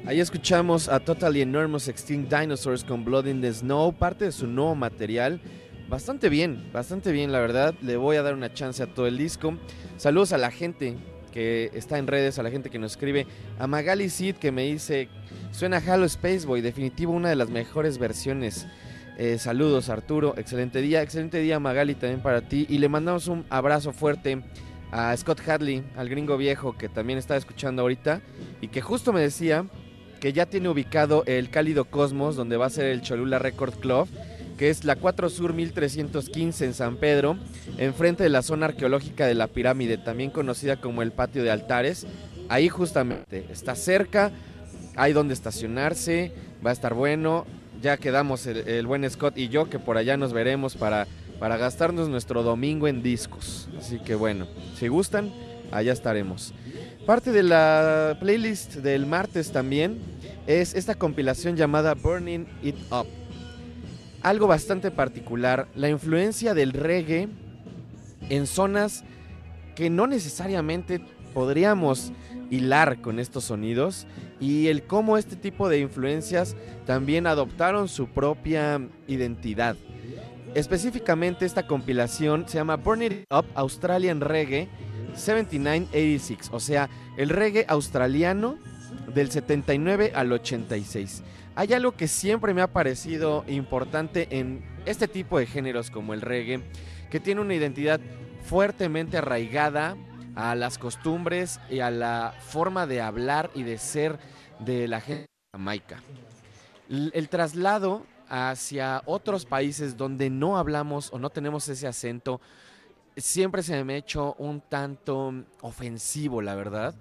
Ahí escuchamos a Totally Enormous Extinct Dinosaurs con Blood in the Snow, parte de su nuevo material. Bastante bien, bastante bien, la verdad. Le voy a dar una chance a todo el disco. Saludos a la gente que está en redes, a la gente que nos escribe. A Magali Sid que me dice, suena Halo Space Boy, definitivo una de las mejores versiones. Eh, saludos Arturo, excelente día, excelente día Magali también para ti. Y le mandamos un abrazo fuerte a Scott Hadley, al gringo viejo que también está escuchando ahorita y que justo me decía que ya tiene ubicado el Cálido Cosmos, donde va a ser el Cholula Record Club, que es la 4 Sur 1315 en San Pedro, enfrente de la zona arqueológica de la pirámide, también conocida como el Patio de Altares. Ahí justamente, está cerca, hay donde estacionarse, va a estar bueno. Ya quedamos el, buen Scott y yo, que por allá nos veremos para, para gastarnos nuestro domingo en discos. Así que bueno, si gustan, allá estaremos. Parte de la playlist del martes también es esta compilación llamada Burning It Up. Algo bastante particular, la influencia del reggae en zonas que no necesariamente podríamos hilar con estos sonidos y el cómo este tipo de influencias también adoptaron su propia identidad. Específicamente esta compilación se llama Burn Up Australian Reggae 7986, o sea, el reggae australiano del 79 al 86. Hay algo que siempre me ha parecido importante en este tipo de géneros como el reggae, que tiene una identidad fuertemente arraigada a las costumbres y a la forma de hablar y de ser de la gente Jamaica. El traslado hacia otros países donde no hablamos o no tenemos ese acento siempre se me ha hecho un tanto ofensivo, la verdad,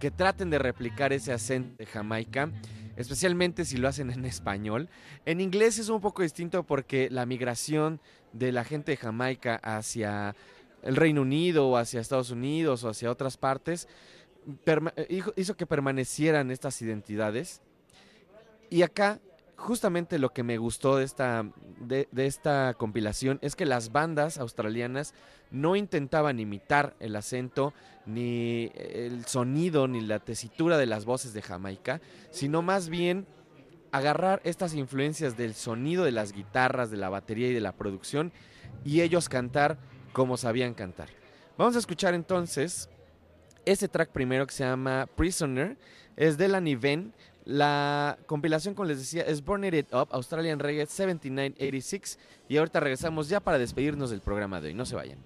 que traten de replicar ese acento de Jamaica, especialmente si lo hacen en español. En inglés es un poco distinto porque la migración de la gente de Jamaica hacia el Reino Unido o hacia Estados Unidos o hacia otras partes perma- hizo- que permanecieran estas identidades. Y acá, justamente lo que me gustó de esta, de esta compilación es que las bandas australianas no intentaban imitar el acento, ni el sonido, ni la tesitura de las voces de Jamaica, sino más bien agarrar estas influencias del sonido de las guitarras, de la batería y de la producción, y ellos cantar como sabían cantar. Vamos a escuchar entonces este track primero que se llama Prisoner, es de la Niven. La compilación, como les decía, es Burn It Up, Australian Reggae 7986. Y ahorita regresamos ya para despedirnos del programa de hoy. No se vayan.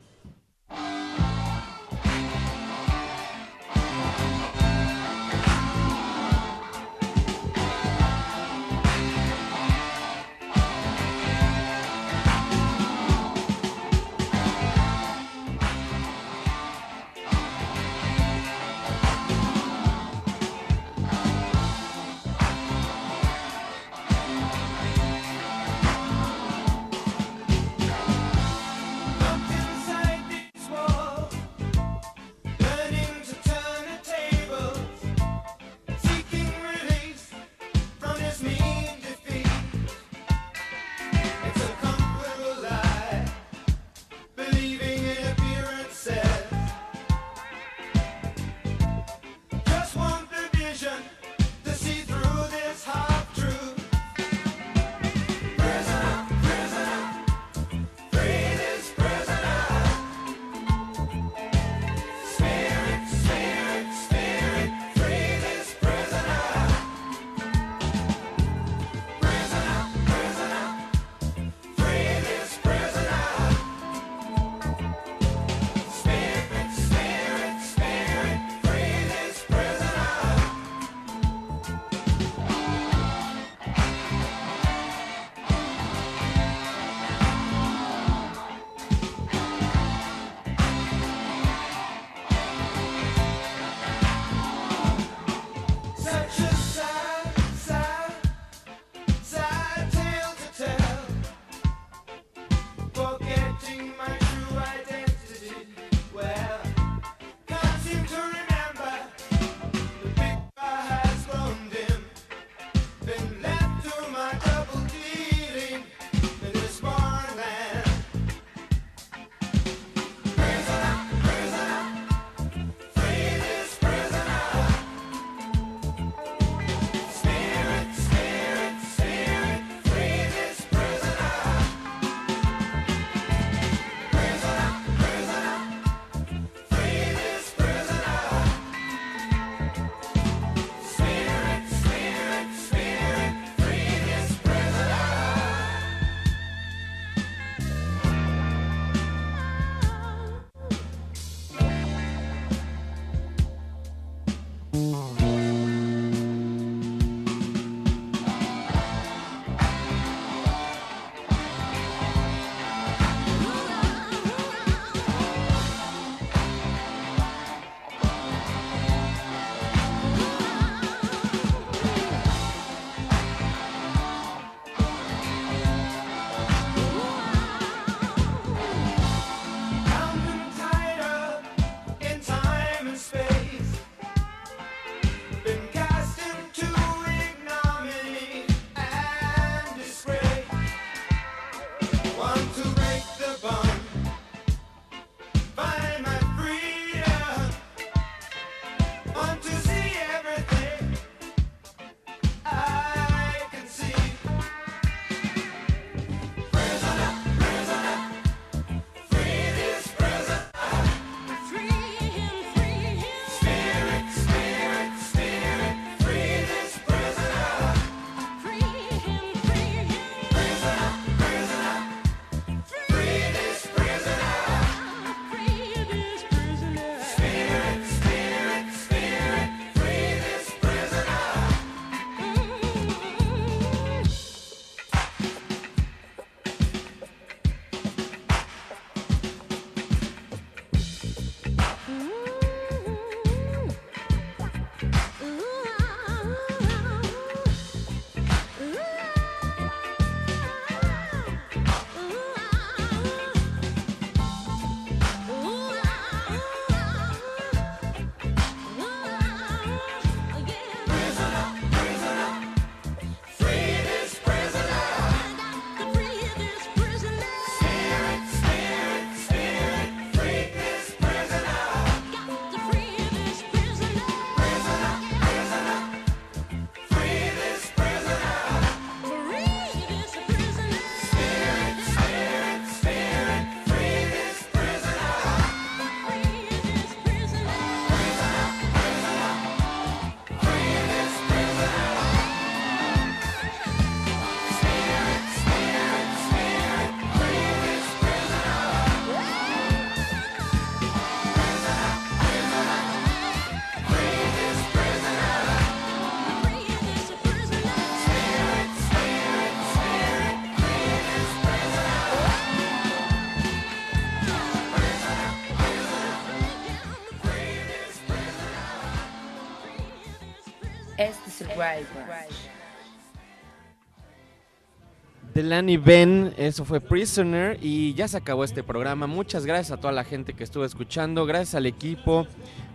Delaney Ben, eso fue Prisoner y ya se acabó este programa. Muchas gracias a toda la gente que estuvo escuchando, gracias al equipo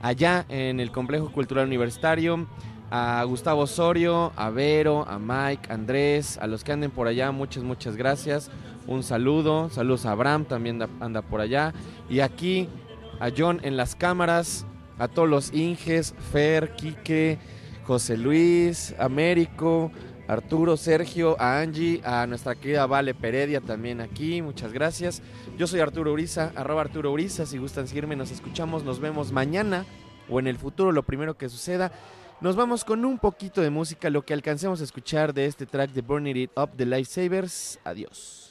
allá en el Complejo Cultural Universitario, a Gustavo Osorio, a Vero, a Mike, a Andrés, a los que anden por allá, muchas, muchas gracias. Un saludo, saludos a Abraham, también anda por allá. Y aquí a John en las cámaras, a todos los Inges, Fer, Quique, José Luis, Américo, Arturo, Sergio, a Angie, a nuestra querida Vale Peredia también aquí, muchas gracias. Yo soy Arturo Uriza, arroba Arturo Uriza, si gustan seguirme, nos escuchamos, nos vemos mañana o en el futuro, lo primero que suceda. Nos vamos con un poquito de música, lo que alcancemos a escuchar de este track de Burning It Up de Lifesavers. Adiós.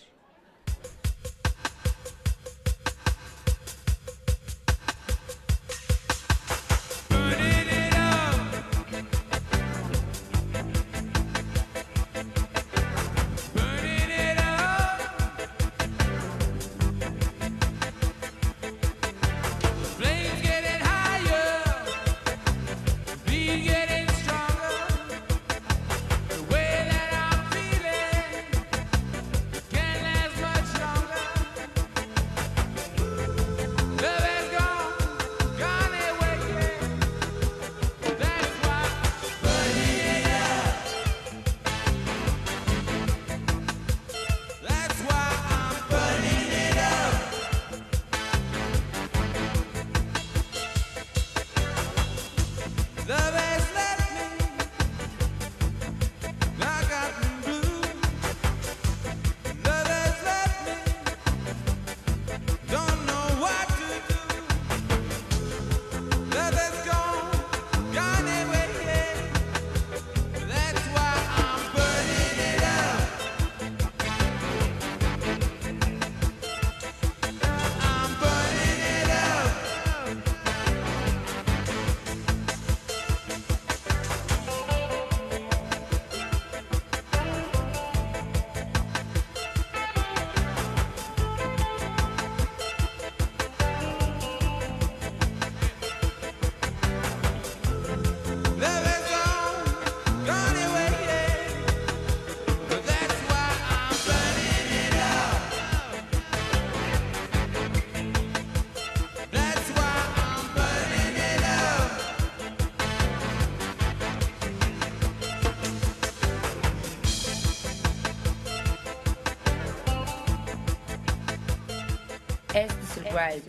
Este